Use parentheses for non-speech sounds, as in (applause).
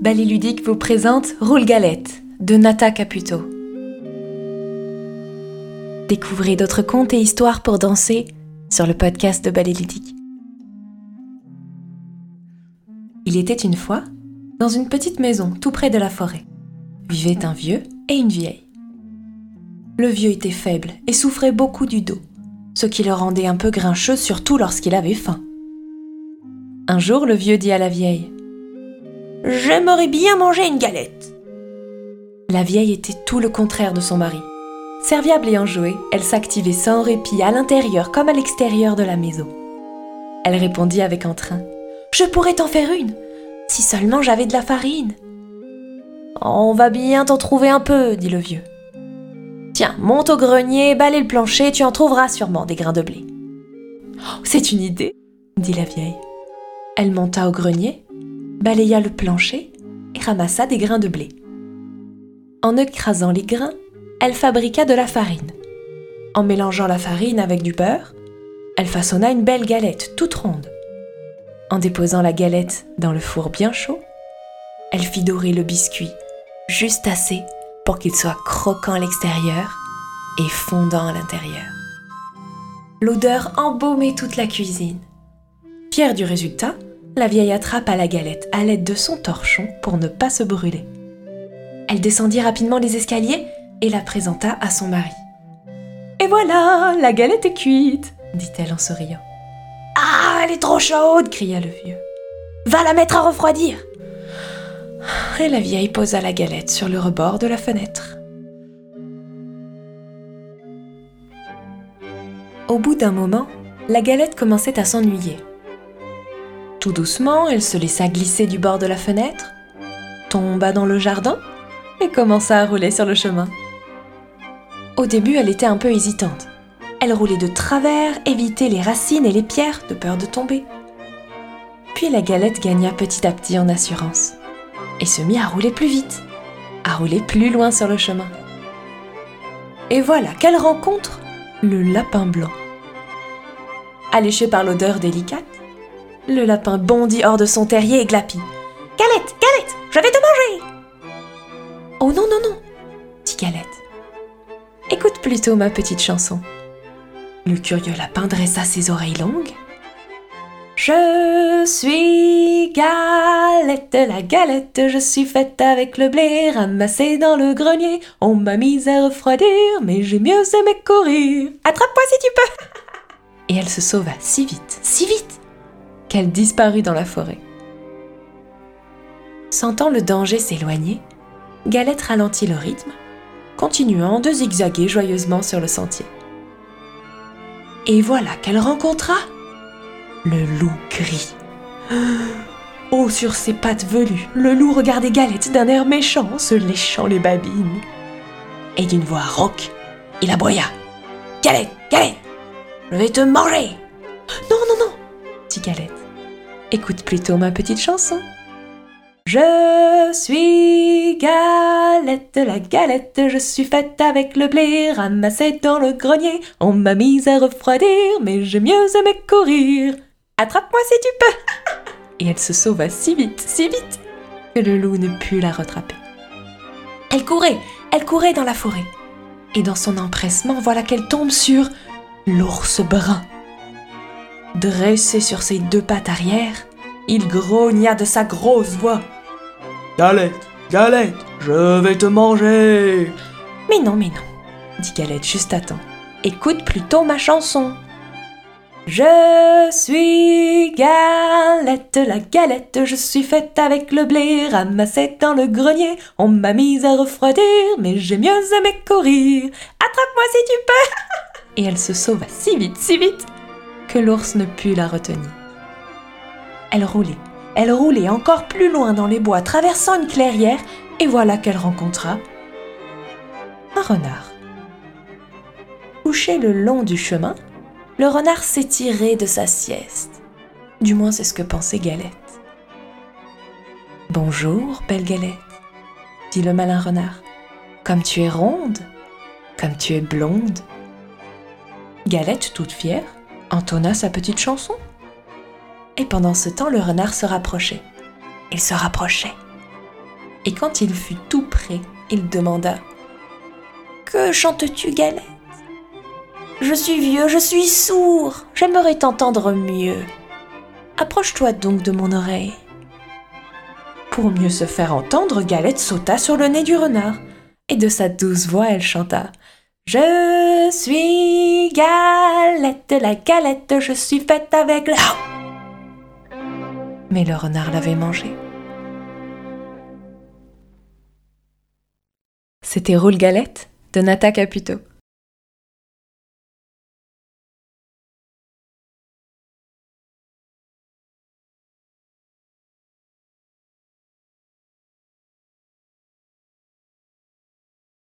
Ballet Ludique vous présente Roule Galette de Nata Caputo. Découvrez d'autres contes et histoires pour danser sur le podcast de Ballet Ludique. Il était une fois, dans une petite maison tout près de la forêt, vivaient un vieux et une vieille. Le vieux était faible et souffrait beaucoup du dos, ce qui le rendait un peu grincheux surtout lorsqu'il avait faim. Un jour, le vieux dit à la vieille J'aimerais bien manger une galette. La vieille était tout le contraire de son mari. Serviable et enjouée, elle s'activait sans répit à l'intérieur comme à l'extérieur de la maison. Elle répondit avec entrain Je pourrais t'en faire une, si seulement j'avais de la farine. On va bien t'en trouver un peu, dit le vieux. Tiens, monte au grenier, balaye le plancher, tu en trouveras sûrement des grains de blé. Oh, c'est une idée, dit la vieille. Elle monta au grenier, balaya le plancher et ramassa des grains de blé. En écrasant les grains, elle fabriqua de la farine. En mélangeant la farine avec du beurre, elle façonna une belle galette toute ronde. En déposant la galette dans le four bien chaud, elle fit dorer le biscuit juste assez pour qu'il soit croquant à l'extérieur et fondant à l'intérieur. L'odeur embaumait toute la cuisine. Fière du résultat, la vieille attrapa la galette à l'aide de son torchon pour ne pas se brûler. Elle descendit rapidement les escaliers et la présenta à son mari. Et voilà, la galette est cuite, dit-elle en souriant. Ah, elle est trop chaude, cria le vieux. Va la mettre à refroidir. Et la vieille posa la galette sur le rebord de la fenêtre. Au bout d'un moment, la galette commençait à s'ennuyer. Tout doucement, elle se laissa glisser du bord de la fenêtre, tomba dans le jardin et commença à rouler sur le chemin. Au début, elle était un peu hésitante. Elle roulait de travers, évitait les racines et les pierres de peur de tomber. Puis la galette gagna petit à petit en assurance et se mit à rouler plus vite, à rouler plus loin sur le chemin. Et voilà qu'elle rencontre le lapin blanc. Alléché par l'odeur délicate, le lapin bondit hors de son terrier et glapit. Galette, Galette, je vais te manger Oh non, non, non, dit Galette. Écoute plutôt ma petite chanson. Le curieux lapin dressa ses oreilles longues. Je suis Galette, la galette, je suis faite avec le blé ramassé dans le grenier. On m'a mise à refroidir, mais j'ai mieux aimé courir. Attrape-moi si tu peux Et elle se sauva si vite, si vite qu'elle disparut dans la forêt. Sentant le danger s'éloigner, Galette ralentit le rythme, continuant de zigzaguer joyeusement sur le sentier. Et voilà qu'elle rencontra le loup gris. (gasps) Oh, sur ses pattes velues, le loup regardait Galette d'un air méchant, se léchant les babines. Et d'une voix rauque, il aboya. Galette, Galette, je vais te manger Non, non, non, Écoute plutôt ma petite chanson. Je suis galette, la galette, je suis faite avec le blé ramassé dans le grenier. On m'a mise à refroidir, mais j'ai mieux aimé courir. Attrape-moi si tu peux Et elle se sauva si vite, si vite, que le loup ne put la rattraper. Elle courait, elle courait dans la forêt. Et dans son empressement, voilà qu'elle tombe sur l'ours brun. Dressé sur ses deux pattes arrière, il grogna de sa grosse voix. Galette, Galette, je vais te manger. Mais non, mais non, dit Galette juste à temps. Écoute plutôt ma chanson. Je suis Galette, la galette, je suis faite avec le blé ramassé dans le grenier. On m'a mise à refroidir, mais j'ai mieux aimé courir. Attrape-moi si tu peux (laughs) Et elle se sauva si vite, si vite que l'ours ne put la retenir. Elle roulait, elle roulait encore plus loin dans les bois, traversant une clairière, et voilà qu'elle rencontra un renard. Couché le long du chemin, le renard s'étirait de sa sieste. Du moins, c'est ce que pensait Galette. Bonjour, belle Galette, dit le malin renard. Comme tu es ronde, comme tu es blonde. Galette, toute fière, entonna sa petite chanson. Et pendant ce temps, le renard se rapprochait. Il se rapprochait. Et quand il fut tout prêt, il demanda Que chantes-tu, Galette Je suis vieux, je suis sourd, j'aimerais t'entendre mieux. Approche-toi donc de mon oreille. Pour mieux se faire entendre, Galette sauta sur le nez du renard, et de sa douce voix elle chanta Je suis Galette, la galette, je suis faite avec la. Mais le renard l'avait mangé. C'était Roule Galette de Nata Caputo.